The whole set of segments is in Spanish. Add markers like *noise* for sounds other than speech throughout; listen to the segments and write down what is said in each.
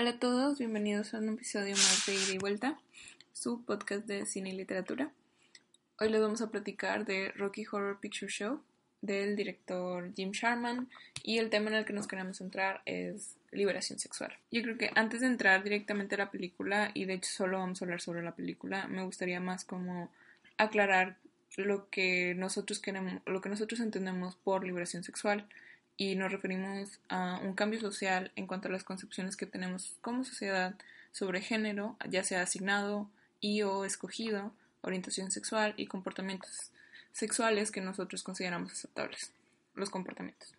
Hola a todos, bienvenidos a un episodio más de Ida y Vuelta, su podcast de cine y literatura. Hoy les vamos a platicar de Rocky Horror Picture Show del director Jim Sharman y el tema en el que nos queremos centrar es liberación sexual. Yo creo que antes de entrar directamente a la película, y de hecho solo vamos a hablar sobre la película, me gustaría más como aclarar lo que nosotros queremos, lo que nosotros entendemos por liberación sexual y nos referimos a un cambio social en cuanto a las concepciones que tenemos como sociedad sobre género, ya sea asignado y o escogido, orientación sexual y comportamientos sexuales que nosotros consideramos aceptables, los comportamientos.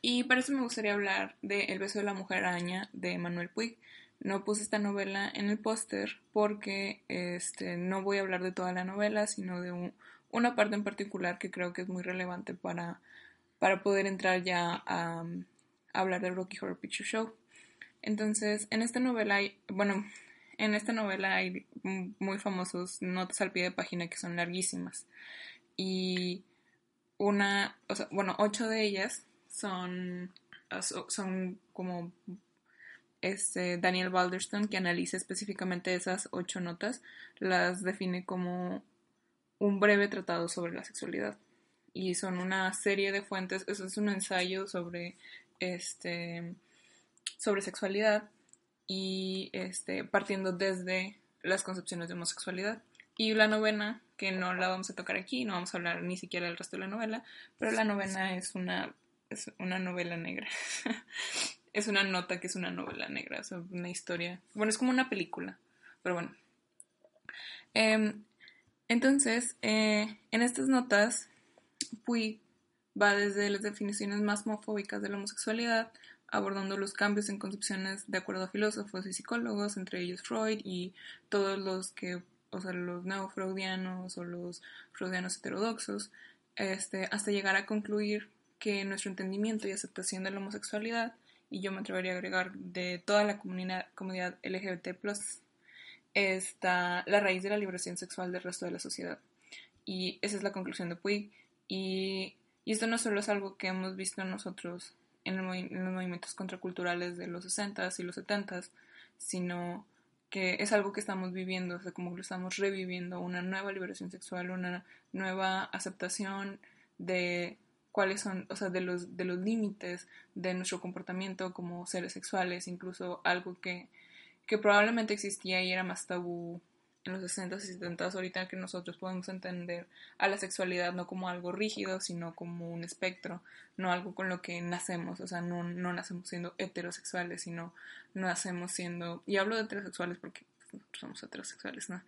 Y para eso me gustaría hablar de El beso de la mujer araña de Manuel Puig. No puse esta novela en el póster porque este, no voy a hablar de toda la novela, sino de una parte en particular que creo que es muy relevante para para poder entrar ya a, hablar del Rocky Horror Picture Show. Entonces, en esta novela hay, bueno, en esta novela hay muy famosos notas al pie de página que son larguísimas. Y una, o sea, bueno, ocho de ellas son, son como este Daniel Balderston que analiza específicamente esas ocho notas, las define como un breve tratado sobre la sexualidad y son una serie de fuentes, eso es un ensayo sobre este sobre sexualidad y este partiendo desde las concepciones de homosexualidad. Y la novena, que no la vamos a tocar aquí, no vamos a hablar ni siquiera del resto de la novela, pero la novena es una es una novela negra. *laughs* es una nota que es una novela negra, es una historia. Bueno, es como una película, pero bueno. Em, entonces, eh, en estas notas Puig va desde las definiciones más homofóbicas de la homosexualidad, abordando los cambios en concepciones de acuerdo a filósofos y psicólogos, entre ellos Freud y todos los que, o sea, los neofreudianos o los freudianos heterodoxos, este, hasta llegar a concluir que nuestro entendimiento y aceptación de la homosexualidad, y yo me atrevería a agregar de toda la comunidad, comunidad LGBT, está la raíz de la liberación sexual del resto de la sociedad. Y esa es la conclusión de Puig y, esto no solo es algo que hemos visto nosotros en, los movimientos contraculturales de los 60s y los 70s, sino que es algo que estamos viviendo, o sea, como lo estamos reviviendo, una nueva liberación sexual, una nueva aceptación de cuáles son, o sea, de los, de los límites de nuestro comportamiento como seres sexuales, incluso algo que, que probablemente existía y era más tabú en los 60 y 70 ahorita que nosotros podemos entender a la sexualidad no como algo rígido, sino como un espectro, no algo con lo que nacemos, o sea, no, no nacemos siendo heterosexuales, sino nacemos siendo, y hablo de heterosexuales porque somos heterosexuales, ¿no?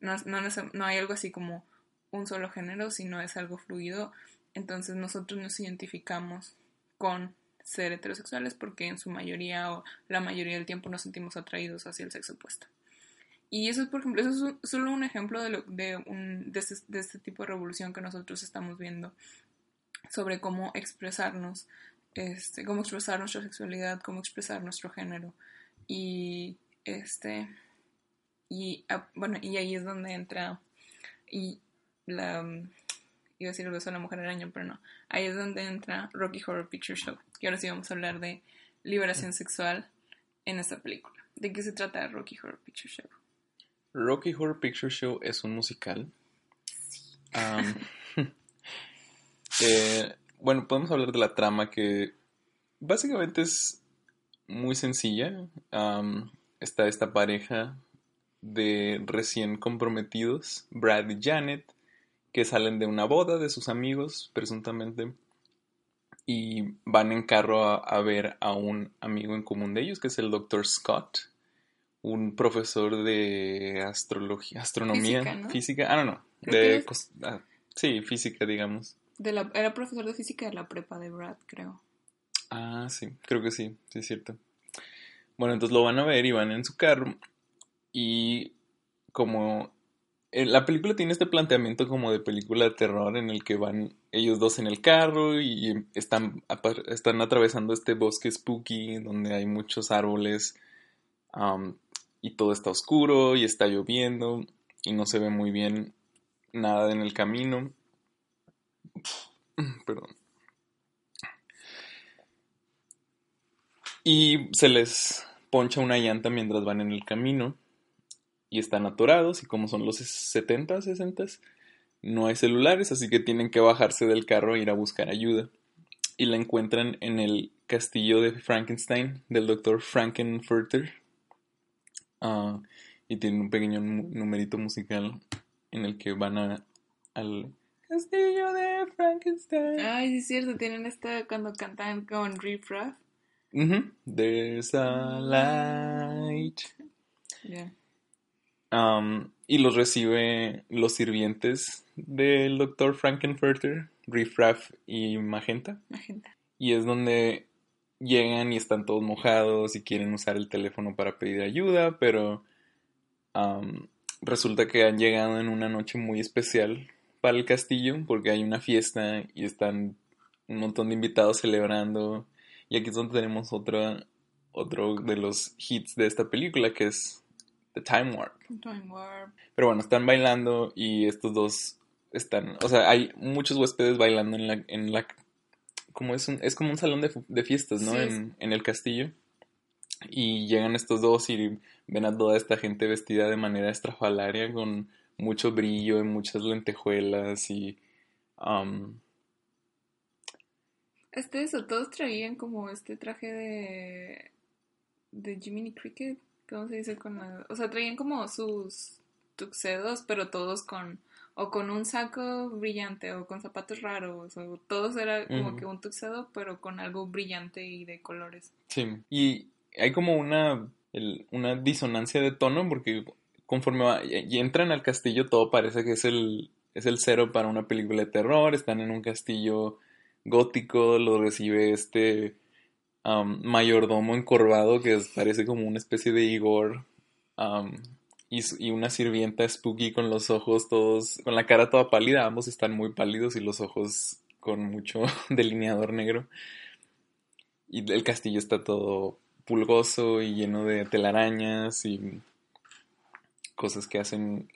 No, no, no hay algo así como un solo género, sino es algo fluido, entonces nosotros nos identificamos con ser heterosexuales porque en su mayoría o la mayoría del tiempo nos sentimos atraídos hacia el sexo opuesto. Y eso es, por ejemplo, eso es solo un ejemplo de, de, un, de, este, de este tipo de revolución que nosotros estamos viendo sobre cómo expresarnos, este, cómo expresar nuestra sexualidad, cómo expresar nuestro género. Y este y ah, bueno, y ahí es donde entra y la iba a decir el beso de la mujer araña, pero no. Ahí es donde entra Rocky Horror Picture Show. Que ahora sí vamos a hablar de liberación sexual en esta película. ¿De qué se trata Rocky Horror Picture Show? Rocky Horror Picture Show es un musical. *laughs* Eh, bueno, podemos hablar de la trama que básicamente es muy sencilla. está esta pareja de recién comprometidos, Brad y Janet, que salen de una boda de sus amigos, presuntamente, y van en carro a, a ver a un amigo en común de ellos, que es el Dr. Scott un profesor de astrología, astronomía, física, ah, no, no, de, ah, sí, física, digamos. De la, era profesor de física de la prepa de Brad, creo. Ah, sí, creo que sí, sí es cierto. Bueno, entonces lo van a ver y van en su carro y como eh, la película tiene este planteamiento como de película de terror en el que van ellos dos en el carro y están, están atravesando este bosque spooky donde hay muchos árboles y todo está oscuro y está lloviendo y no se ve muy bien nada en el camino. *sniffs* Perdón. Y se les poncha una llanta mientras van en el camino y están atorados y como son los 70, 60, no hay celulares, así que tienen que bajarse del carro e ir a buscar ayuda. Y la encuentran en el castillo de Frankenstein del doctor Frankenfurter. Ah, y tiene un pequeño numerito musical en el que van a, al castillo de Frankenstein. Ay, sí es cierto, tienen esta cuando cantan con Riff Raff. There's a light. Um, y los recibe los sirvientes del doctor Frankenfurter, Riff Raff y Magenta. Magenta. Y es donde llegan y están todos mojados y quieren usar el teléfono para pedir ayuda, pero resulta que han llegado en una noche muy especial para el castillo porque hay una fiesta y están un montón de invitados celebrando. Y aquí es donde tenemos otro, otro de los hits de esta película que es The Time Warp. Time Warp. Pero bueno, están bailando y estos dos están, o sea, hay muchos huéspedes bailando en la, en la como es un, es como un salón de, fiestas, ¿no? en, en, el castillo. Y llegan estos dos y ven a toda esta gente vestida de manera estrafalaria con mucho brillo y muchas lentejuelas y... Um... Este, eso, todos traían como este traje de... de Jiminy Cricket, ¿cómo se dice? Con O sea, traían como sus tuxedos, pero todos con o con un saco brillante o con zapatos raros o todos era como que un tuxedo pero con algo brillante y de colores. Sí, y hay como una, una disonancia de tono porque conforme y entran al castillo todo parece que es el, es el cero para una película de terror, están en un castillo gótico, lo recibe este mayordomo encorvado que parece como una especie de Igor y, una sirvienta spooky con los ojos todos, con la cara toda pálida, ambos están muy pálidos y los ojos con mucho *laughs* delineador negro. Y el castillo está todo pulgoso y lleno de telarañas y cosas que hacen...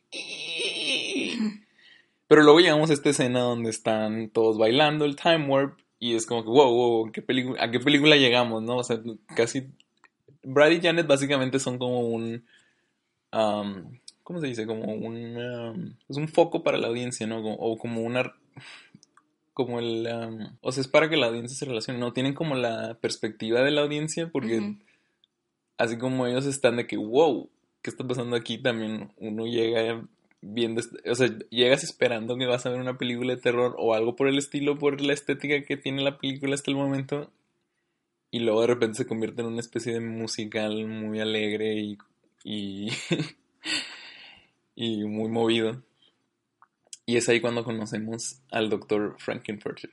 Pero luego llegamos a esta escena donde están todos bailando el Time Warp y es como que, wow, wow, ¿qué ¿a qué película llegamos, no? O sea, casi... Brad y Janet básicamente son como un... ¿Cómo se dice? Como un... es un foco para la audiencia, ¿no? O como una como el... o sea, es para que la audiencia se relacione, ¿no? Tienen como la perspectiva de la audiencia porque así como ellos están de que, wow, ¿qué está pasando aquí? También uno llega viendo, o sea, llegas esperando que vas a ver una película de terror o algo por el estilo, por la estética que tiene la película hasta el momento. Y luego de repente se convierte en una especie de musical muy alegre y, y, *laughs* y muy movido. Y es ahí cuando conocemos al doctor Frankenfurter.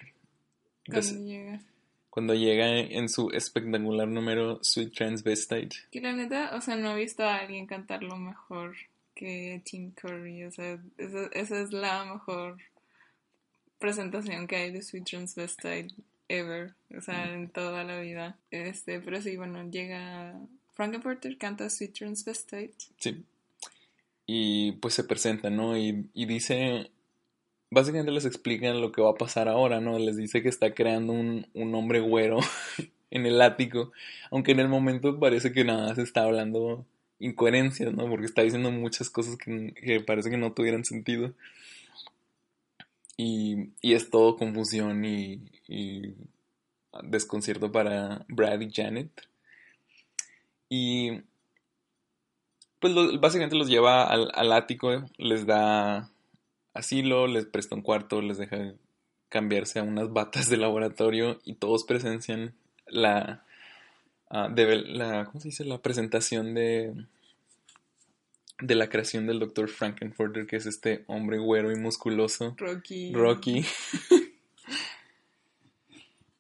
Cuando llega. Cuando llega en su espectacular número Sweet Transvestite. Que la neta, o sea, no he visto a alguien cantarlo mejor que Tim Curry. O sea, esa, esa es la mejor presentación que hay de Sweet Transvestite ever. O sea, mm. en toda la vida. Este, pero sí, bueno, llega Frankenfurter, canta Sweet Transvestite. Sí. Y pues se presenta, ¿no? Y, y dice básicamente les explican lo que va a pasar ahora, ¿no? Les dice que está creando un, un hombre güero *laughs* en el ático, aunque en el momento parece que nada se está hablando incoherencias, ¿no? Porque está diciendo muchas cosas que, parece que no tuvieran sentido. Y, y es todo confusión y, y, desconcierto para Brad y Janet. Y pues básicamente los lleva al, al ático, les da asilo, les presta un cuarto, les deja cambiarse a unas batas de laboratorio y todos presencian la, uh, la ¿cómo se dice? la presentación de de la creación del Dr. Frankenfurter, que es este hombre güero y musculoso. Rocky. Rocky. *laughs*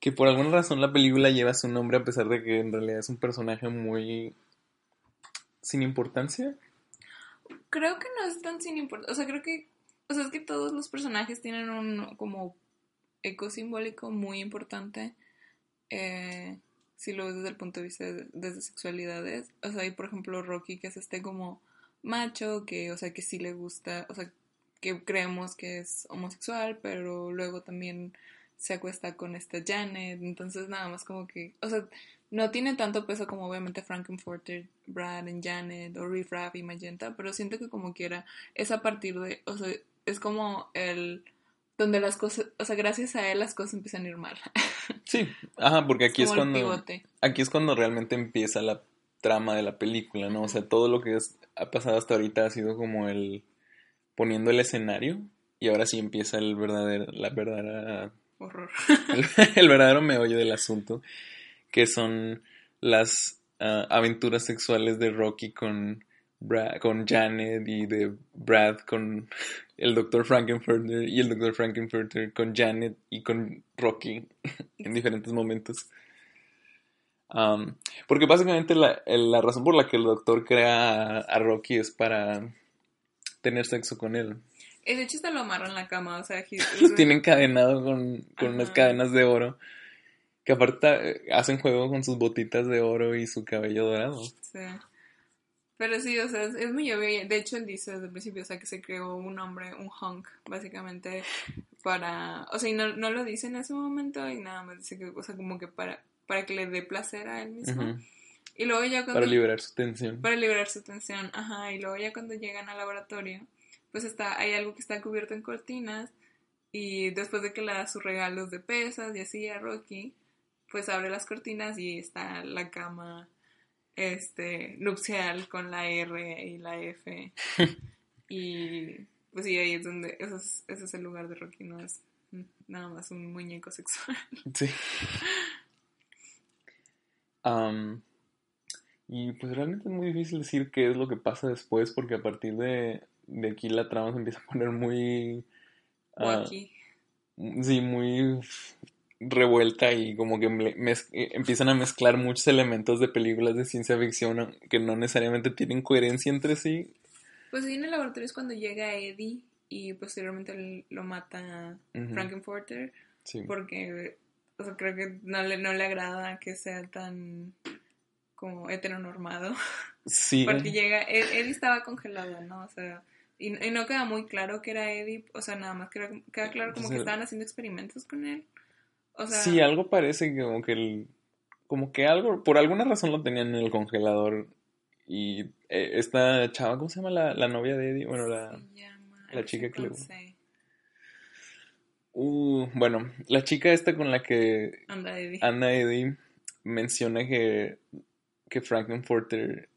que por alguna razón la película lleva su nombre a pesar de que en realidad es un personaje muy sin importancia. Creo que no es tan sin importancia. O sea, creo que o sea, es que todos los personajes tienen un como eco simbólico muy importante. Eh, si lo ves desde el punto de vista de, desde sexualidades. O sea, hay por ejemplo Rocky que es este como macho, que, o sea, que sí le gusta, o sea, que creemos que es homosexual, pero luego también se acuesta con esta Janet, entonces nada más como que, o sea, no tiene tanto peso como obviamente Frankenfurter, Brad y Janet o Riff Raff y Magenta, pero siento que como quiera es a partir de, o sea, es como el donde las cosas, o sea, gracias a él las cosas empiezan a ir mal. *laughs* Sí, ajá, porque aquí es, cuando aquí es cuando realmente empieza la trama de la película, ¿no? O sea, todo lo que es- ha pasado hasta ahorita ha sido como el poniendo el escenario y ahora sí empieza el verdadero la verdadera Horror. *laughs* el, verdadero meollo del asunto, que son las ah, aventuras sexuales de Rocky con, Bra- con Janet y de Brad con el Dr. Frankenfurter y el Dr. Frankenfurter con Janet y con Rocky *laughs* en diferentes momentos. Porque básicamente la, la razón por la que el doctor crea a Rocky es para tener sexo con él. Y de hecho hasta lo amarra en la cama, o sea, he- Los *laughs* tiene encadenado con, con unas cadenas de oro. Que aparte eh, hacen juego con sus botitas de oro y su cabello dorado. Sí. Pero sí, o sea, es, muy obvio. De hecho, él dice desde el principio, o sea, que se creó un hombre, un hunk, básicamente, para... O sea, y no, no lo dice en ese momento y nada más dice que, o sea, como que para, para que le dé placer a él mismo. Ujú. Y luego ya cuando... Para liberar su tensión. para liberar su tensión, ajá, y luego ya cuando llegan al laboratorio, pues está, hay algo que está cubierto en cortinas, y después de que le da sus regalos de pesas y así a Rocky, pues abre las cortinas y está la cama este nupcial con la R y la F. *laughs* y pues sí, ahí es donde, ese es, ese es el lugar de Rocky, no es nada más un muñeco sexual. *laughs* Sí. Y pues realmente es muy difícil decir qué es lo que pasa después porque a partir de, de aquí la trama se empieza a poner muy... Wacky. sí, muy revuelta y como que eh, empiezan a mezclar muchos elementos de películas de ciencia ficción que no necesariamente tienen coherencia entre sí. Pues sí, en el laboratorio es cuando llega Eddie y posteriormente lo mata Ujú, Frankenfurter sí. porque o sea, creo que no le, no le agrada que sea tan como heteronormado. Sí, *laughs* Porque llega, Ed- Eddie estaba congelado, ¿no? O sea, y, y no queda muy claro que era Eddie, o sea, nada más queda, queda claro como que estaban haciendo experimentos con él. O sea, sí, algo parece que como que el, como que algo, por alguna razón lo tenían en el congelador y eh, esta chava, ¿cómo se llama la, la novia de Eddie? Bueno, la, llama la chica que le- uh, bueno, la chica esta con la que. Anda, Eddie. Anna Eddie menciona que, que Frankenfurter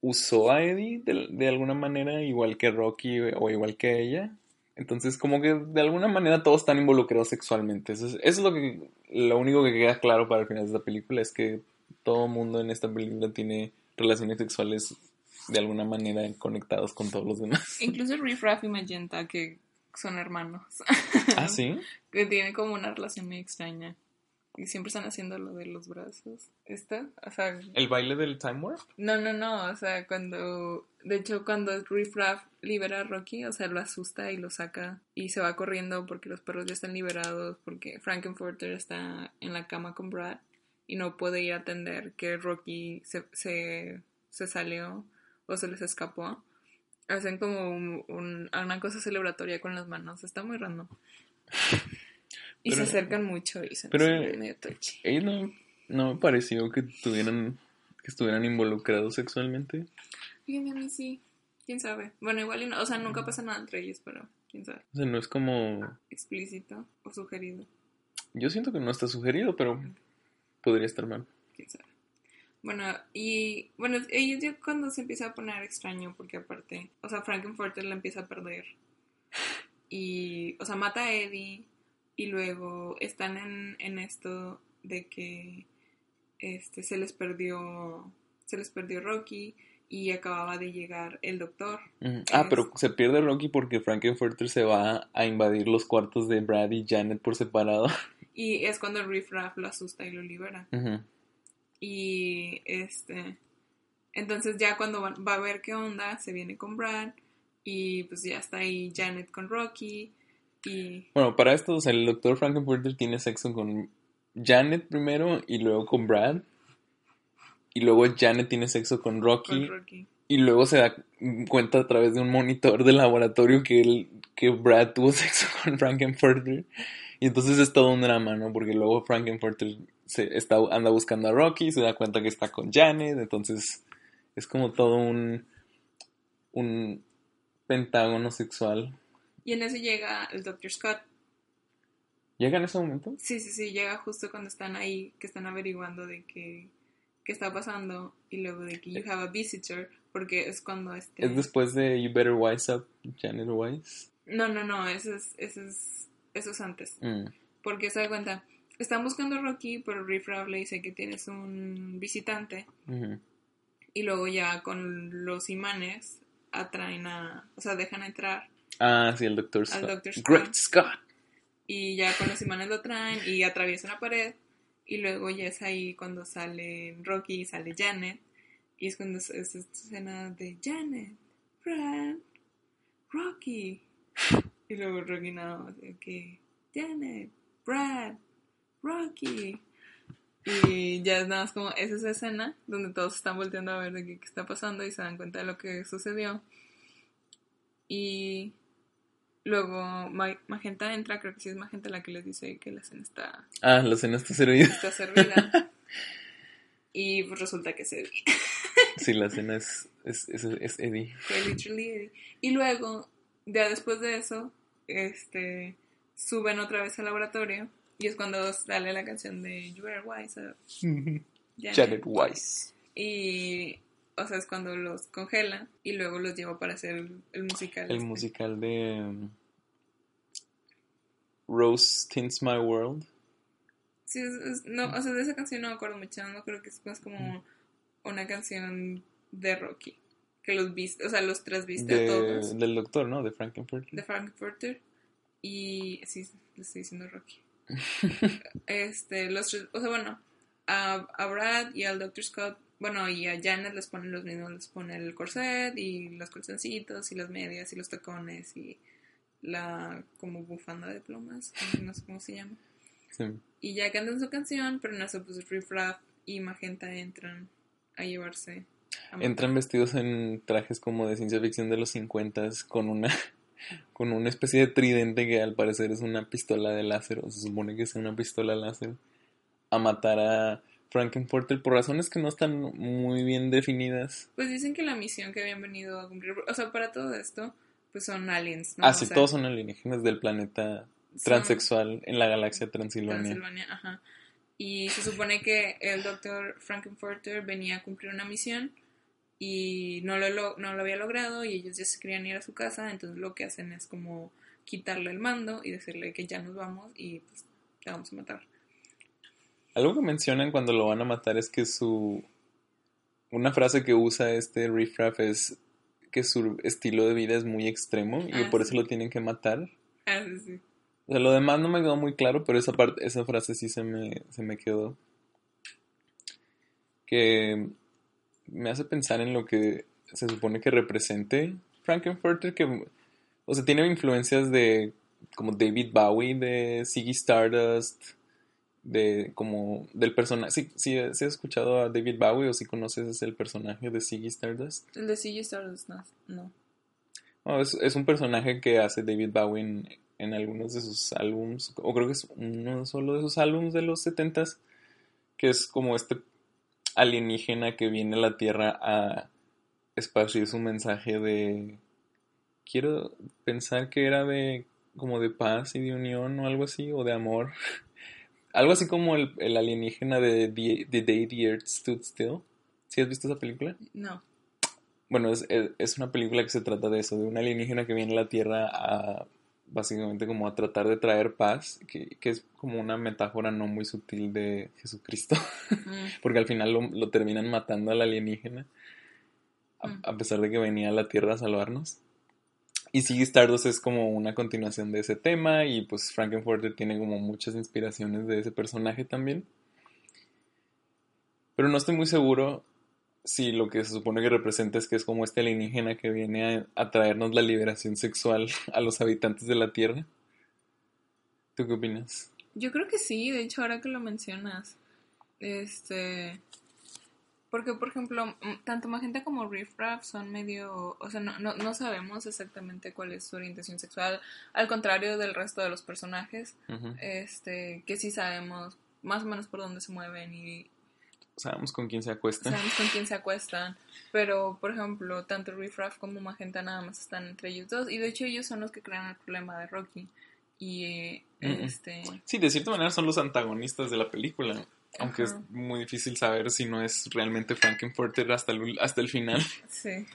usó a Eddie de, de alguna manera, igual que Rocky o igual que ella. Entonces, como que de alguna manera todos están involucrados sexualmente. Eso es, eso es lo que lo único que queda claro para el final de esta película es que todo mundo en esta película tiene relaciones sexuales de alguna manera conectados con todos los demás. *laughs* Incluso Riff Raff y Magenta, que son hermanos. ¿Ah, sí? *laughs* que tienen como una relación muy extraña. Y siempre están haciendo lo de los brazos. ¿Esta? O sea, ¿El baile del Time Warp? no, no, no. O sea, cuando. De hecho, cuando Riff Raff libera a Rocky, o sea, lo asusta y lo saca y se va corriendo porque los perros ya están liberados, porque Frankenfurter está en la cama con Brad y no puede ir a atender que Rocky se, se, se salió o se les escapó. Hacen como un- un- una cosa celebratoria con las manos. Está muy random. *laughs* Y Pero- se acercan mucho y se pero, eh, medio touchy. Ellos no, no me pareció que tuvieran que estuvieran involucrados sexualmente. Fíjate, a mí sí. ¿Quién sabe? Bueno, igual, y no- o sea, nunca pasa nada entre ellos, pero quién sabe. O sea, no es como... Explícito o sugerido, Yo siento que no está sugerido, pero podría estar mal. quién sabe. Bueno, y bueno, ellos ya cuando se empieza a poner extraño, porque aparte, o sea, Frankenfurter la empieza a perder. Y, o sea, mata a Eddie y luego están en, en esto de que este se les perdió se les perdió Rocky y acababa de llegar el doctor. Ah, pero se pierde Rocky porque Frankenfurter se va a invadir los cuartos de Brad y Janet por separado. *laughs* y es cuando Riff Raff lo asusta y lo libera. Y este. Entonces, ya cuando va, va a ver qué onda, se viene con Brad. Y pues ya está ahí Janet con Rocky. Y. Bueno, para esto, el doctor Frankenfurter tiene sexo con Janet primero y luego con Brad. Y luego Janet tiene sexo con Rocky. Con Rocky. Y luego se da cuenta a través de un monitor del laboratorio que, él, que Brad tuvo *laughs* sexo con Frankenfurter. Y entonces es todo un drama, ¿no? Porque luego Frankenfurter se está, anda buscando a Rocky, se da cuenta que está con Janet, entonces es como todo un, un pentágono sexual. Y en eso llega el Dr. Scott. ¿Llega en ese momento? Sí, sí, sí, llega justo cuando están ahí, que están averiguando de qué, qué está pasando y luego de que you have a visitor, porque es cuando este... ¿Es después de You Better Wise Up, Janet Wise? No, no, no, eso es, eso es, eso es antes. Mm. Porque se da cuenta, están buscando a Rocky, pero Riff Raff le dice que tienes un visitante y luego ya con los imanes atraen a, o sea, dejan entrar Ah, sí, el Dr. Scott. Dr. Scott. Great Scott. y ya con los imanes lo traen y atraviesan la pared y luego ya es ahí cuando sale Rocky y sale Janet y es cuando es, es esta escena de Janet, Brad, Rocky y luego Rocky nada más de que Janet, Brad, Rocky y ya es nada más como es esa escena donde todos están volteando a ver de qué, qué está pasando y se dan cuenta de lo que sucedió y Luego Ma- Magenta entra, creo que sí es Magenta la que les dice que la cena está, Ah, la cena está servida. está servida. *laughs* y pues resulta que es Eddie. *laughs* Sí, la cena es, es, es, es Eddie. Fue literally Eddie. Y luego, ya después de eso, este suben otra vez al laboratorio. Y es cuando sale la canción de You Are Wise. Janet. Janet Wise. Y, o sea, es cuando los congela y luego los lleva para hacer el, el musical. El este. musical de um, Rose Tints My World. Sí, es- es- no, o sea, de esa canción no me acuerdo mucho, no creo que es más como una canción de Rocky, que los viste, o sea, los tres viste a todos, del doctor, ¿no? De Frankenfurter. de Frankfurter, y sí, le estoy diciendo Rocky. *laughs* este, los tres, o sea, bueno, a, a Brad y al Dr. Scott, bueno, y a Janet les ponen los mismos, les pone el corset y los colzoncitos y las medias y los tacones y la como bufanda de plumas, no sé cómo se llama. Sí. Y ya cantan su canción, pero en eso pues Riff Raff y Magenta entran a llevarse a. Entran vestidos en trajes como de ciencia ficción de los 50 con una *laughs* con una especie de tridente que al parecer es una pistola de láser, o se supone que es una pistola láser, a matar a Frankenfurter por razones que no están muy bien definidas. Pues dicen que la misión que habían venido a cumplir, o sea, para todo esto, pues son aliens, ¿no? ah, O sí, sea, todos son alienígenas del planeta transexual en la galaxia Transilvania. Transilvania, ajá. Y se supone que el doctor Frankenfurter venía a cumplir una misión y no lo, lo- no lo había logrado y ellos ya se querían ir a su casa, entonces lo que hacen es como quitarle el mando y decirle que ya nos vamos y pues te vamos a matar. Algo que mencionan cuando lo van a matar es que su... Una frase que usa este Riff Raff es que su estilo de vida es muy extremo y Ah, por sí. eso lo tienen que matar. Ah, sí, sí. O sea, lo demás no me quedó muy claro, pero esa parte, esa frase sí se me, se me quedó. Que me hace pensar en lo que se supone que represente Frankenfurter, que, o sea, tiene influencias de como David Bowie, de Ziggy Stardust, de como del personaje. Sí, sí, ¿sí has escuchado a David Bowie o si conoces el personaje de Ziggy Stardust? El de CG Stardust, no. no. No, es, es un personaje que hace David Bowie en, en algunos de sus álbums, o creo que es uno solo de sus álbums de los 70s, que es como este alienígena que viene a la Tierra a esparcir su mensaje de... Quiero pensar que era de como de paz y de unión o algo así, o de amor. *laughs* algo así como el, el alienígena de the, the Day the Earth Stood Still. ¿Sí has visto esa película? No. Bueno, es, es, es una película que se trata de eso, de un alienígena que viene a la Tierra a básicamente como a tratar de traer paz, que, que es como una metáfora no muy sutil de Jesucristo, Mm, *laughs* porque al final lo, lo terminan matando al alienígena, a, Mm. a pesar de que venía a la Tierra a salvarnos. Y Ziggy Stardust es como una continuación de ese tema y pues Frankenfurter tiene como muchas inspiraciones de ese personaje también. Pero no estoy muy seguro si lo que se supone que representa es que es como este alienígena que viene a traernos la liberación sexual *laughs* a los habitantes de la Tierra. ¿Tú qué opinas? Yo creo que sí, de hecho ahora que lo mencionas, este, Porque, por ejemplo, tanto Magenta como Riff Raff son medio. O sea, no, no, no sabemos exactamente cuál es su orientación sexual. Al contrario del resto de los personajes, este que sí sabemos más o menos por dónde se mueven y Sabemos con quién se acuesta. sabemos con quién se acuestan. Pero, por ejemplo, tanto Riff Raff como Magenta nada más están entre ellos dos. Y de hecho, ellos son los que crean el problema de Rocky. Y. eh, Mm. este. Sí, de cierta manera son los antagonistas de la película. Aunque Ajá. es muy difícil saber si no es realmente Frankenfurter hasta el, hasta el final. *laughs* Sí.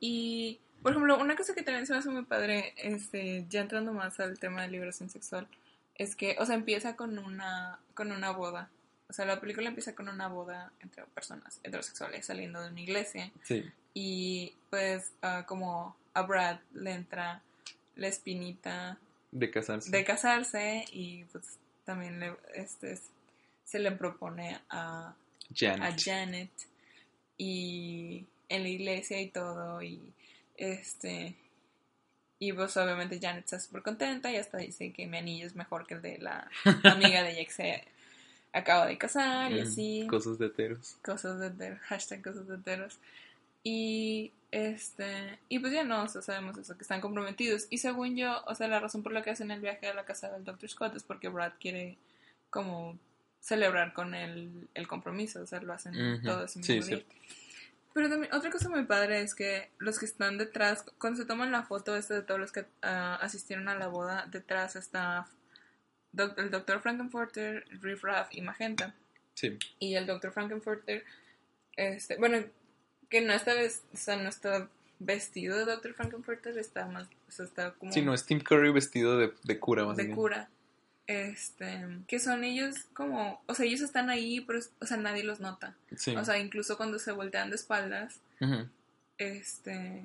Y, por ejemplo, una cosa que también se me hace muy padre, este, ya entrando más al tema de liberación sexual, es que, o sea, empieza con una, con una boda. O sea, la película empieza con una boda entre personas heterosexuales saliendo de una iglesia. Sí. Y, pues, ah, como a Brad le entra la espinita De casarse. de casarse y, pues, también le, este, se le propone a Janet. a Janet y en la iglesia y todo y este y pues obviamente Janet está súper contenta y hasta dice que mi anillo es mejor que el de la *laughs* amiga de ella que se acaba de casar y Mm, así Cosas de heteros. cosas de heteros, hashtag cosas de heteros y este y pues ya no o sea, sabemos eso que están comprometidos y según yo o sea la razón por la que hacen el viaje a la casa del Dr. Scott es porque Brad quiere como celebrar con el, el compromiso o sea lo hacen Ujú. todo ese Sí, mismo día. cierto. pero también otra cosa muy padre es que los que están detrás cuando se toman la foto esta de todos los que ah, asistieron a la boda detrás está doc- el Dr. Frankenfurter, Riff Raff y Magenta Sí. y el Dr. Frankenfurter, este, bueno, que no está, o sea, no está vestido de Dr. Frankenfurter, está más, o sea, está como Sí, no, es Tim Curry vestido de, de cura, más de bien. cura. Este, que son ellos como, o sea, ellos están ahí, pero, o sea, nadie los nota. Sí. O sea, incluso cuando se voltean de espaldas, este,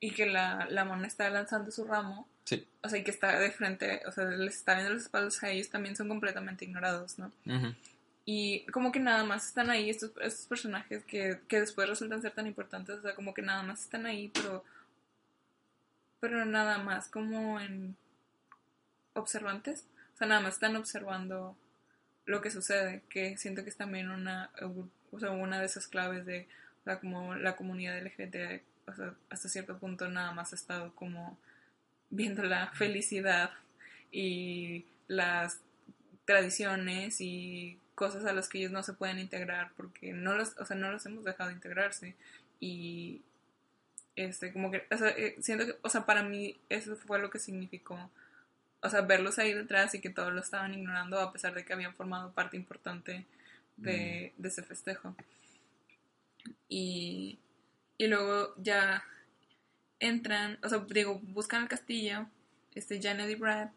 y que la, la mona está lanzando su ramo, Sí. o sea, y que está de frente, o sea, les está viendo las espaldas a ellos, también son completamente ignorados, ¿no? Y como que nada más están ahí estos, estos personajes que, que después resultan ser tan importantes, o sea, como que nada más están ahí, pero pero nada más como en observantes, o sea, nada más están observando lo que sucede, que siento que es también una, o sea, una de esas claves de, o sea, como la comunidad LGBT, o sea, hasta cierto punto nada más ha estado como viendo la *laughs* felicidad y las tradiciones y cosas a las que ellos no se pueden integrar porque no los, o sea, no los hemos dejado integrarse. Y este como que o sea, eh, siento que o sea para mí eso fue lo que significó o sea verlos ahí detrás y que todos lo estaban ignorando a pesar de que habían formado parte importante de, de ese festejo y y luego ya entran o sea digo buscan el castillo este Janet y Brad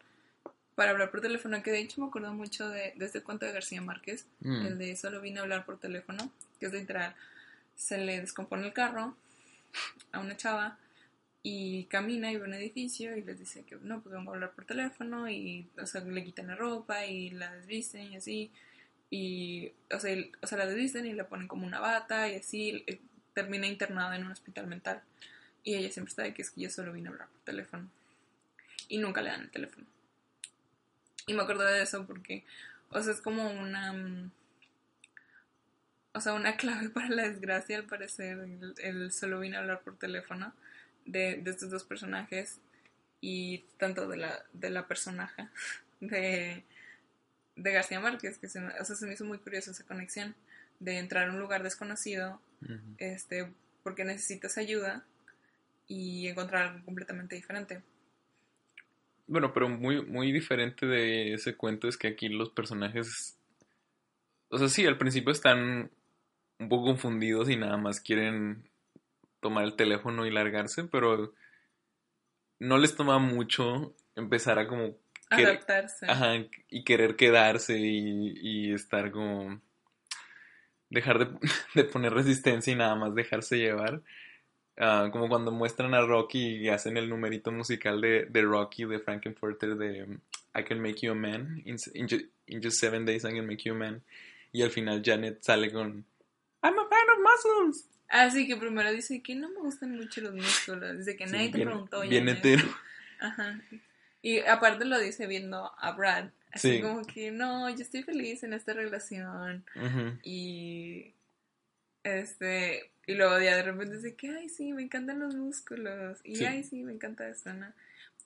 para hablar por teléfono, que de hecho me acuerdo mucho de, de este cuento de García Márquez, Mm. el de solo vine a hablar por teléfono, que es literal, se le descompone el carro a una chava y camina y ve un edificio y les dice que no, pues vengo a hablar por teléfono y, o sea, le quitan la ropa y la desvisten y así, y, o sea, o sea la desvisten y le ponen como una bata y así, eh, termina internada en un hospital mental. Y ella siempre está de que es que yo solo vine a hablar por teléfono. Y nunca le dan el teléfono. Y me acuerdo de eso porque, o sea, es como una. mm, O sea, una *laughs* clave para la desgracia, al parecer, el, el solo vine a hablar por teléfono de, de estos dos personajes y tanto de la, de la personaje *laughs* de, de García Márquez, que se, me- o sea, se me hizo muy curiosa esa conexión de entrar a un lugar desconocido este, porque necesitas ayuda y encontrar algo completamente diferente. Bueno, pero muy, muy diferente de ese cuento es que aquí los personajes, o sea, sí, al principio están un poco confundidos y nada más quieren tomar el teléfono y largarse, pero no les toma mucho empezar a como querer- Adaptarse. ajá, y querer quedarse y, y estar como dejar de, *laughs* de poner resistencia y nada más dejarse llevar. Ah, como cuando muestran a Rocky y hacen el numerito musical de, de Rocky, de Frankenfurter, de I Can Make You a Man, in, in ju- in Just Seven Days I Can Make You a Man. Y al final Janet sale con I'm a fan of muscles. Así que primero dice que no me gustan mucho los músculos. Dice que Sí, nadie te preguntó. bien Janet. hetero. Ajá. Y aparte lo dice viendo a Brad. Así Sí. como que no, yo estoy feliz en esta relación. Ujú. Y, Este, y luego ya de repente dice que, ay, sí, me encantan los músculos. Y Sí. ay, sí, me encanta esto, ¿no?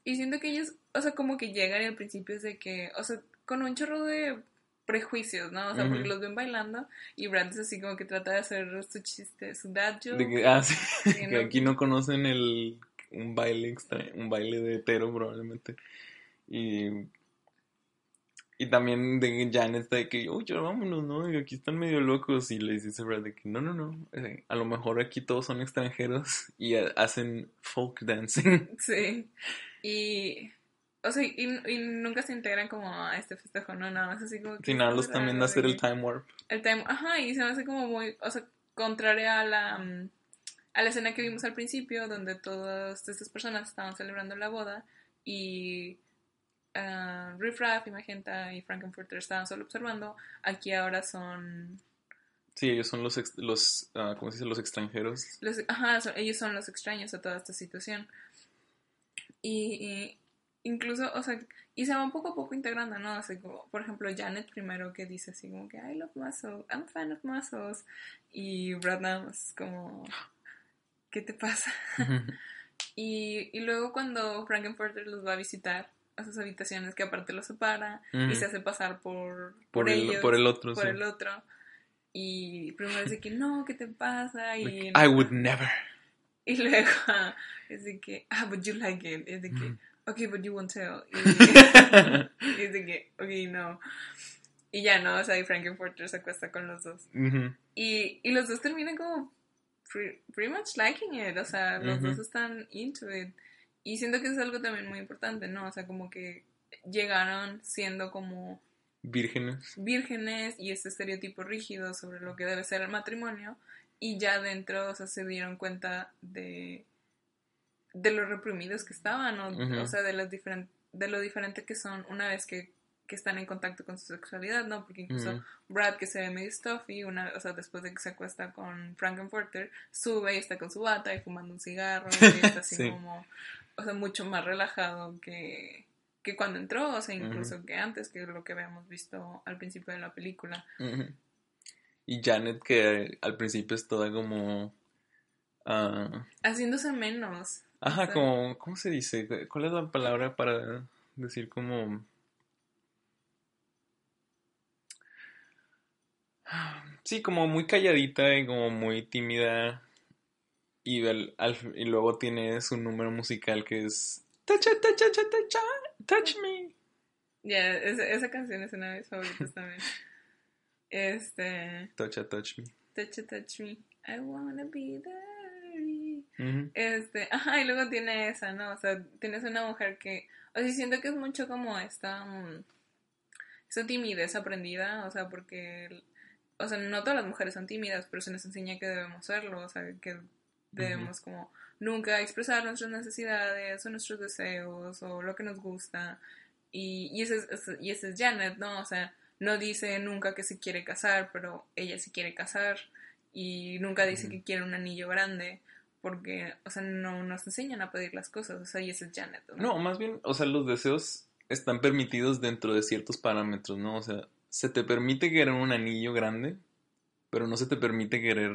Y siento que ellos, o sea, como que llegan y al principio es de que, o sea, con un chorro de prejuicios, ¿no? O sea, porque los ven bailando y Brad es así como que trata de hacer su chiste, su dad joke. De que, ah, sí, *laughs* que ¿no? aquí no conocen el un baile extra, un baile de hetero probablemente. Y, y también de Janet de que, oye, vámonos, ¿no? Y aquí están medio locos. Y le dice Brad de que, no, no, no, eh, a lo mejor aquí todos son extranjeros y ha- hacen folk dancing. Sí. Y, o sea, y, y nunca se integran como a este festejo, ¿no? Nada más así como que... Sin también raro hacer de el time warp. El time, ajá, y se me hace como muy, o sea, contraria a la, mm, a la escena que vimos al principio, donde todas estas personas estaban celebrando la boda y uh, Riff Raff y Magenta y Frankenfurter estaban solo observando. Aquí ahora son, Sí, ellos son los, ex- los ah, ¿cómo se dice? Los extranjeros. los, ajá, son- ellos son los extraños a toda esta situación. Y, y incluso, o sea, y se va un poco a poco integrando, ¿no? Así como, por ejemplo, Janet primero que dice así como que I love muscles, I'm a fan of muscles. Y Brad nada más como, ¿qué te pasa? *laughs* Y, y luego cuando Frankenfurter los va a visitar a sus habitaciones, que aparte los separa y se hace pasar por, por, el, ellos, por el otro, por sí. el otro. Y primero dice que no, ¿qué te pasa? Y, Like, I would never. *laughs* y luego *laughs* es de que, ah, but you like it. Es de que. Ok, but you won't tell. *laughs* Y, y de que, ok, no. Y ya no, o sea, y Frankenfurter se acuesta con los dos. Y, y los dos terminan como pre- pretty much liking it, o sea, los dos están into it. Y siento que es algo también muy importante, ¿no? O sea, como que llegaron siendo como Vírgenes. vírgenes y este estereotipo rígido sobre lo que debe ser el matrimonio y ya dentro, o sea, se dieron cuenta de de lo reprimidos que estaban, o, sea, de las diferen- de lo diferente que son una vez que, que están en contacto con su sexualidad, ¿no? Porque incluso. Brad, que se ve medio stuffy, una, o sea, después de que se acuesta con Frankenfurter, sube y está con su bata y fumando un cigarro y *laughs* está así Sí. como, o sea, mucho más relajado que, que cuando entró, o sea, incluso que antes, que lo que habíamos visto al principio de la película. Y Janet, que al principio es toda como. ah, Haciéndose menos. Ajá, como. ¿Cómo se dice? ¿Cuál es la palabra para decir como. Sí, como muy calladita y como muy tímida. Y, al- al- y luego tiene su número musical que es. Touch, touch, touch, touch, touch, touch me. Ya, esa, esa canción es una de mis favoritas también. Este. Touch, touch me. Touch it, touch me. I wanna be there. Este, ajá, y luego tiene esa, ¿no? O sea, tienes una mujer que, o sea, siento que es mucho como esta, esa timidez aprendida, o sea, porque, o sea, no todas las mujeres son tímidas, pero se nos enseña que debemos serlo, o sea, que debemos como nunca expresar nuestras necesidades o nuestros deseos o lo que nos gusta. Y, y, ese es, y ese es Janet, ¿no? O sea, no dice nunca que se quiere casar, pero ella se quiere casar. Y nunca dice que quiere un anillo grande, porque, o sea, no nos enseñan a pedir las cosas. O sea, y ese es Janet, ¿no? No, más bien, o sea, los deseos están permitidos dentro de ciertos parámetros, ¿no? O sea, se te permite querer un anillo grande, pero no se te permite querer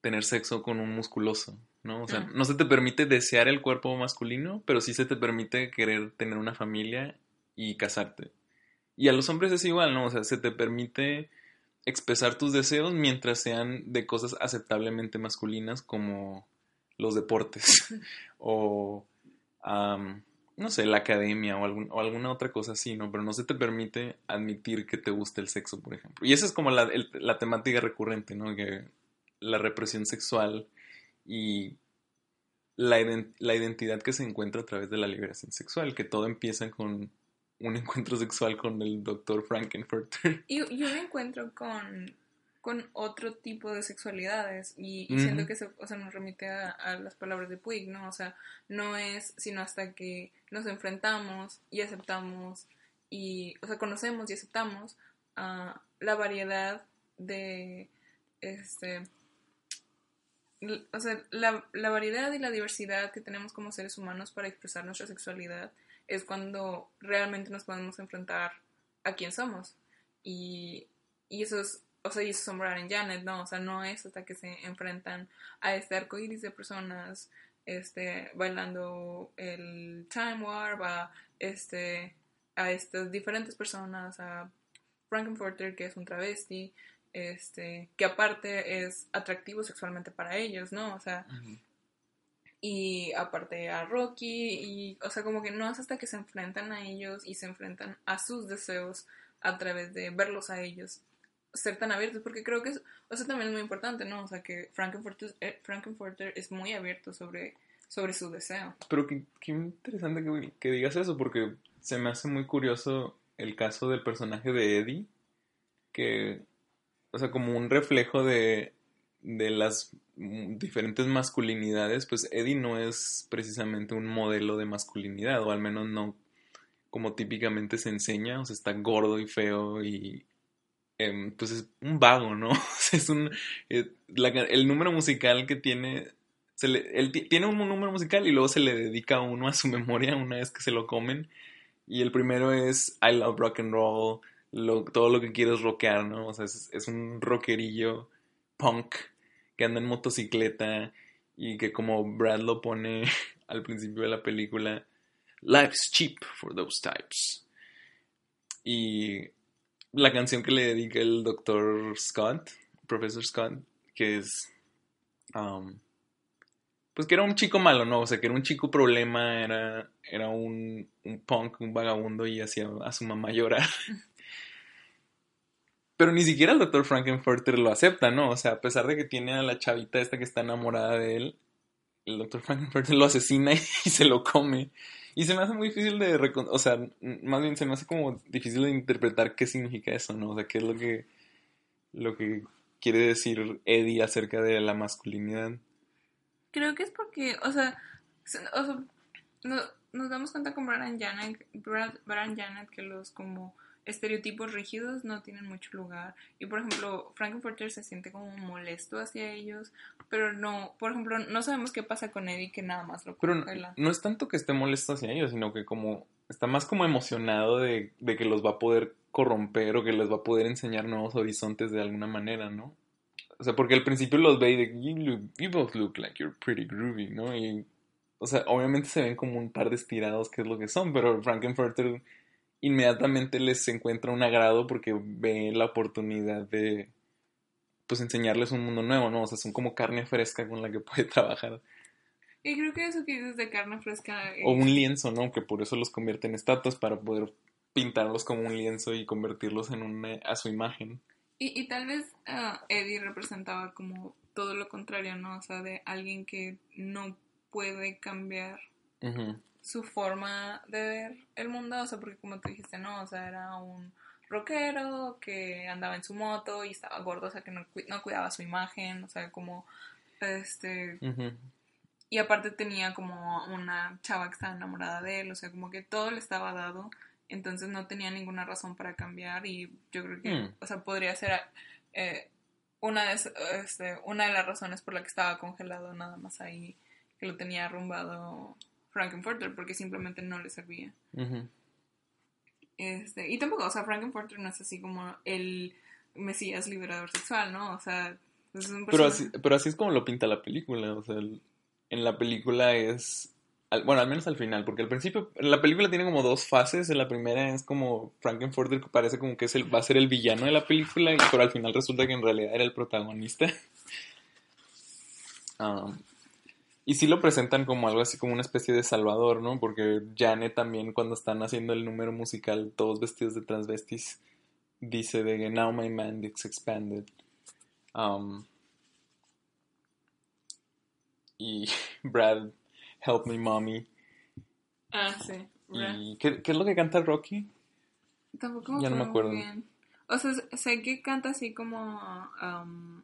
tener sexo con un musculoso, ¿no? O sea, Mm. no se te permite desear el cuerpo masculino, pero sí se te permite querer tener una familia y casarte. Y a los hombres es igual, ¿no? O sea, se te permite expresar tus deseos mientras sean de cosas aceptablemente masculinas como los deportes *laughs* o, no sé, la academia o, algún- o alguna otra cosa así, ¿no? Pero no se te permite admitir que te gusta el sexo, por ejemplo. Y esa es como la, la temática recurrente, ¿no? Que la represión sexual y la, la identidad que se encuentra a través de la liberación sexual, que todo empieza con un *laughs* encuentro sexual con el doctor Frankenfurter. Y, y un encuentro con, con otro tipo de sexualidades y, y que se, o sea, nos remite a, a las palabras de Puig, ¿no? O sea, no es sino hasta que nos enfrentamos y aceptamos y, o sea, conocemos y aceptamos ah, la variedad de, este, o sea, la, la variedad y la diversidad que tenemos como seres humanos para expresar nuestra sexualidad es cuando realmente nos podemos enfrentar a quién somos. Y, y eso es, o sea, y eso son Brad y Janet, ¿no? O sea, no es hasta que se enfrentan a este arco iris de personas este, bailando el Time Warp, a, este, a estas diferentes personas, a Frankenfurter, que es un travesti, este, que aparte es atractivo sexualmente para ellos, ¿no? O sea, y aparte a Rocky, y, o sea, como que no es hasta que se enfrentan a ellos y se enfrentan a sus deseos a través de verlos a ellos ser tan abiertos, porque creo que eso, también es muy importante, ¿no? O sea, que Frankenfurter, eh, Frankenfurter es muy abierto sobre, sobre su deseo. Pero qué, interesante que, que, digas eso, porque se me hace muy curioso el caso del personaje de Eddie, que, o sea, como un reflejo de, de las diferentes masculinidades, pues Eddie no es precisamente un modelo de masculinidad, o al menos no como típicamente se enseña, o sea, está gordo y feo y Em, pues es un vago, ¿no? *laughs* es un... Eh, el número musical que tiene... Se le, él tiene un número musical y luego se le dedica uno a su *laughs* memoria una vez que se lo comen. Y el primero es I love rock and roll, todo lo que quiero es rockear, ¿no? O sea, es, es un rockerillo punk que anda en motocicleta y que como Brad lo pone *laughs* al principio de la película, life's cheap for those types. Y la canción que le dedica el doctor Scott, profesor Scott, que es... Um, pues que era un chico malo, ¿no? O sea, que era un chico problema, era, era un, un punk, un vagabundo y hacía a su mamá llorar. *laughs* Pero ni siquiera el doctor Frankenfurter lo acepta, ¿no? O sea, a pesar de que tiene a la chavita esta que está enamorada de él, el doctor Frankenfurter lo asesina *laughs* y se lo come. Y se me hace muy difícil de... O sea, más bien se me hace como difícil de interpretar qué significa eso, ¿no? O sea, qué es lo que... Lo que quiere decir Eddie acerca de la masculinidad. Creo que es porque, o sea, nos damos cuenta con Brian Janet, Brian Janet que los como estereotipos rígidos no tienen mucho lugar. Y por ejemplo, Frankenfurter se siente como molesto hacia ellos, pero no, por ejemplo, no sabemos qué pasa con Eddie que nada más lo Pero no, es tanto que esté molesto hacia ellos, sino que como está más como emocionado de, de, que los va a poder corromper o que les va a poder enseñar nuevos horizontes de alguna manera, ¿no? O sea, porque al principio los ve y de, you, you both look like you're pretty groovy, ¿no? Y, o sea, obviamente se ven como un par de estirados, que es lo que son, pero Frankenfurter inmediatamente les encuentra un agrado porque ve la oportunidad de pues enseñarles un mundo nuevo, ¿no? O sea, son como carne fresca con la que *laughs* puede trabajar. Y creo que eso que dices de carne fresca... O un lienzo, ¿no? Que por eso los convierte en estatuas, para poder pintarlos como un lienzo y convertirlos en una, a su imagen. Y, y tal vez uh, Eddie representaba como todo lo contrario, ¿no? O sea, de alguien que no puede cambiar su forma de ver el mundo, o sea, porque como tú dijiste, no, o sea, era un rockero que andaba en su moto y estaba gordo, o sea, que no, no cuidaba su imagen, o sea, como, este, y aparte tenía como una chava que estaba enamorada de él, o sea, como que todo le estaba dado, entonces no tenía ninguna razón para cambiar y yo creo que, mm. o sea, podría ser eh, una, de, este, una de las razones por la que estaba congelado nada más ahí, que lo tenía arrumbado Frankenfurter porque simplemente no le servía. este, y tampoco, o sea, Frankenfurter no es así como el Mesías liberador sexual, ¿no? O sea, es un pero, así, pero así es como lo pinta la película, o sea, en la película es... Bueno, al menos al final, porque al principio la película tiene como dos fases. La primera es como Frankenfurter que parece como que es el, va a ser el villano de la película, pero al final resulta que en realidad era el protagonista. *laughs* Um, y sí lo presentan como algo así como una especie de salvador, ¿no? Porque Janet también cuando están haciendo el número musical, todos vestidos de transvestis, dice de que now my mind is expanded. Um, y *laughs* Brad, help me mommy. Ah, sí. ¿Y qué, es lo que canta Rocky? Tampoco me Ya no me acuerdo. Bien. O sea, sé que canta así como... Um,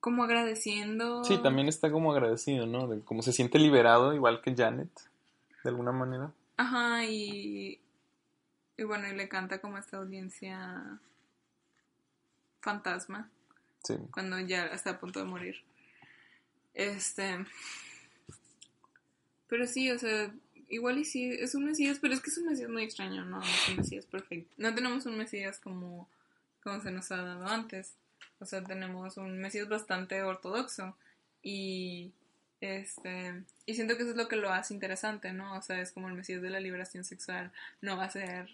como agradeciendo. Sí, también está como agradecido, ¿no? De como se siente liberado, igual que Janet, de alguna manera. Ajá, y, y bueno, y le canta como esta audiencia fantasma. Sí. Cuando ya está a punto de morir. Este. Pero sí, o sea, igual y sí, es un Mesías, pero es que es un Mesías muy extraño, ¿no? Es un Mesías perfecto. No tenemos un Mesías como como se nos ha dado antes. O sea, tenemos un Mesías bastante ortodoxo y este y siento que eso es lo que lo hace interesante, ¿no? O sea, es como el Mesías de la liberación sexual, no va a ser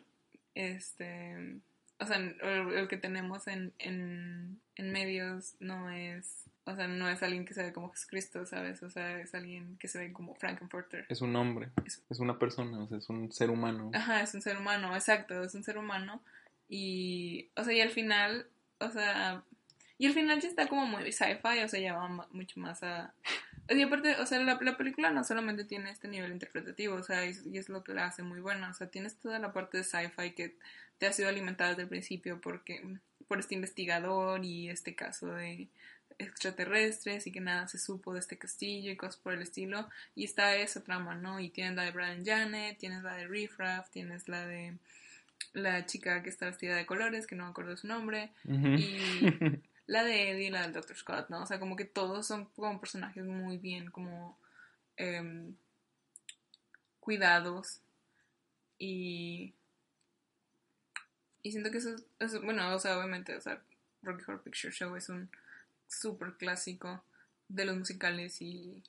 este o sea, el, que tenemos en, en, en medios no es o sea, no es alguien que se ve como Jesucristo, ¿sabes? O sea, es alguien que se ve como Frankenfurter. Es un hombre, es, es, una persona, o sea, es un ser humano. Ajá, es un ser humano, exacto, es un ser humano. Y, o sea, y al final, o sea, y al final ya está como muy sci-fi, o sea, ya va mucho más a... Y aparte, o sea, la, la, película no solamente tiene este nivel interpretativo, o sea, y, y es lo que la hace muy buena, o sea, tienes toda la parte de sci-fi que te ha sido alimentada desde el principio porque por este investigador y este caso de extraterrestres y que nada se supo de este castillo y cosas por el estilo. Y está esa trama, ¿no? Y tienes la de Brian Janet, tienes la de Riff Raff, tienes la de la chica que está vestida de colores, que no me acuerdo su nombre, y *laughs* la de Eddie, la del Dr. Scott, ¿no? O sea, como que todos son como personajes muy bien, como eh, cuidados y y siento que eso es, bueno, o sea, obviamente, o sea, Rocky Horror Picture Show es un súper clásico de los musicales y,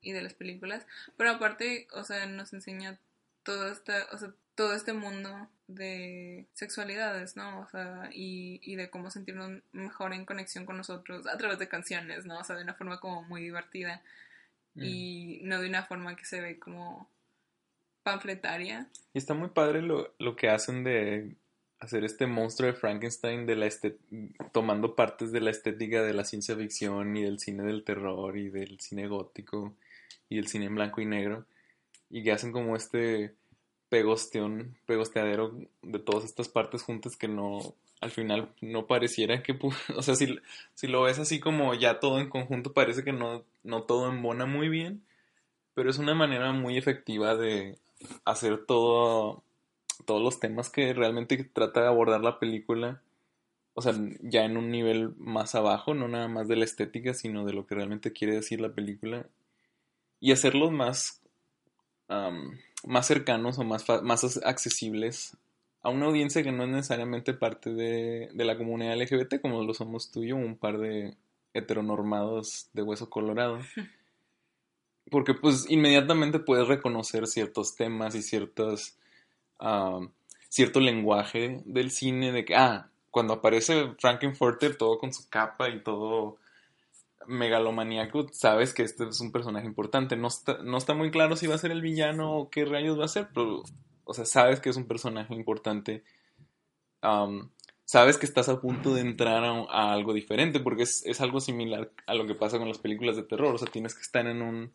y de las películas. Pero aparte, o sea, nos enseña todo este, o sea, todo este mundo de sexualidades, ¿no? O sea, y, y de cómo sentirnos mejor en conexión con nosotros a través de canciones, ¿no? O sea, de una forma como muy divertida y no de una forma que se ve como panfletaria. Y está muy padre lo, lo que hacen de hacer este monstruo de Frankenstein de la tomando partes de la estética de la ciencia ficción y del cine del terror y del cine gótico y del cine en blanco y negro y que hacen como este pegosteón, pegosteadero de todas estas partes juntas que no al final no pareciera que *laughs* o sea si, si lo ves así como ya todo en conjunto parece que no, no todo embona muy bien pero es una manera muy efectiva de hacer todo todos los temas que realmente trata de abordar la película, o sea, ya en un nivel más abajo, no nada más de la estética, sino de lo que realmente quiere decir la película, y hacerlos más, más cercanos o más, más accesibles a una audiencia que no es necesariamente parte de, de la comunidad LGBT, como lo somos tú y yo, un par de heteronormados de hueso colorado. *laughs* Porque pues inmediatamente puedes reconocer ciertos temas y ciertas cierto lenguaje del cine de que, ah, cuando aparece Frankenfurter todo con su capa y todo megalomaníaco, sabes que este es un personaje importante. No está, no está muy claro si va a ser el villano o qué rayos va a ser, pero, o sea, sabes que es un personaje importante. sabes que estás a punto de entrar a, algo diferente, porque es, es, algo similar a lo que pasa con las películas de terror. O sea, tienes que estar en un,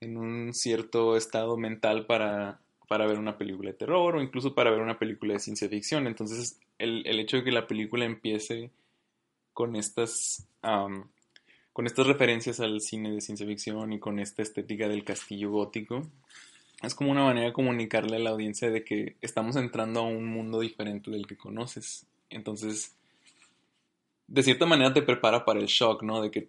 en un cierto estado mental para para ver una película de terror o incluso para ver una película de ciencia ficción. Entonces, el, hecho de que la película empiece con estas, con estas referencias al cine de ciencia ficción y con esta estética del castillo gótico, es como una manera de comunicarle a la audiencia de que estamos entrando a un mundo diferente del que conoces. Entonces, de cierta manera te prepara para el shock, ¿no? De que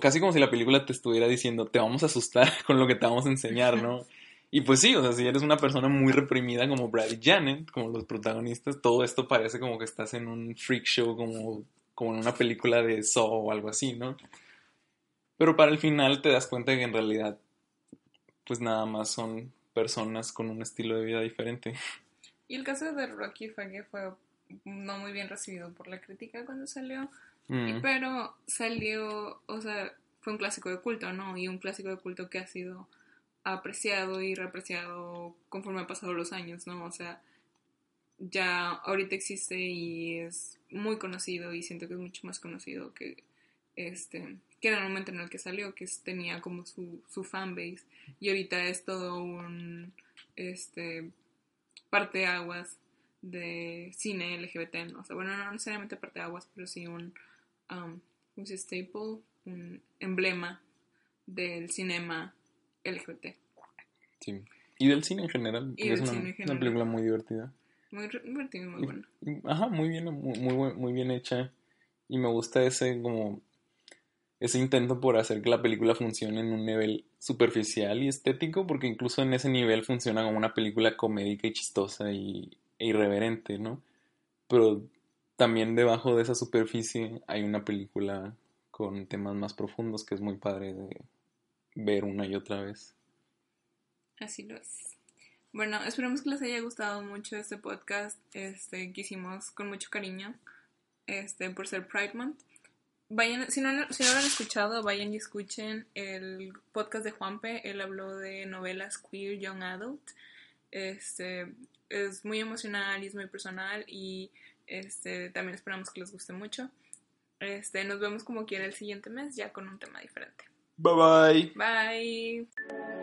casi como si la película te estuviera diciendo, te vamos a asustar *laughs* con lo que te vamos a enseñar, ¿no? Y pues sí, o sea, si eres una persona muy reprimida como Brad y Janet, como los protagonistas, todo esto parece como que estás en un freak show, como, como en una película de Saw o algo así, ¿no? Pero para el final te das cuenta que en realidad, pues nada más son personas con un estilo de vida diferente. Y el caso de Rocky fue que fue no muy bien recibido por la crítica cuando salió, mm. pero salió, o sea, fue un clásico de culto, ¿no? Y un clásico de culto que ha sido apreciado y reapreciado conforme han pasado los años, ¿no? O sea, ya ahorita existe y es muy conocido y siento que es mucho más conocido que este que en el momento en el que salió, que tenía como su, su fanbase y ahorita es todo un este parte aguas de cine LGBT, ¿no? O sea, bueno, no necesariamente parte aguas, pero sí un um, un staple, un emblema del cinema LGBT. Sí. Y del cine en general. es una, película muy divertida. Muy divertida y muy buena. ajá, muy bien, muy, muy, muy bien hecha. Y me gusta ese como ese intento por hacer que la película funcione en un nivel superficial y estético, porque incluso en ese nivel funciona como una película comédica y chistosa y, e irreverente, ¿no? Pero también debajo de esa superficie hay una película con temas más profundos que es muy padre de ver una y otra vez. Así lo es. Bueno, esperemos que les haya gustado mucho este podcast este, que hicimos con mucho cariño este, por ser Pride Month. Vayan, si no, si no lo han escuchado, vayan y escuchen el podcast de Juanpe. Él habló de novelas queer young adult. Este, es muy emocional y es muy personal y este, también esperamos que les guste mucho. Este, nos vemos como quiera el siguiente mes ya con un tema diferente. Bye bye. Bye.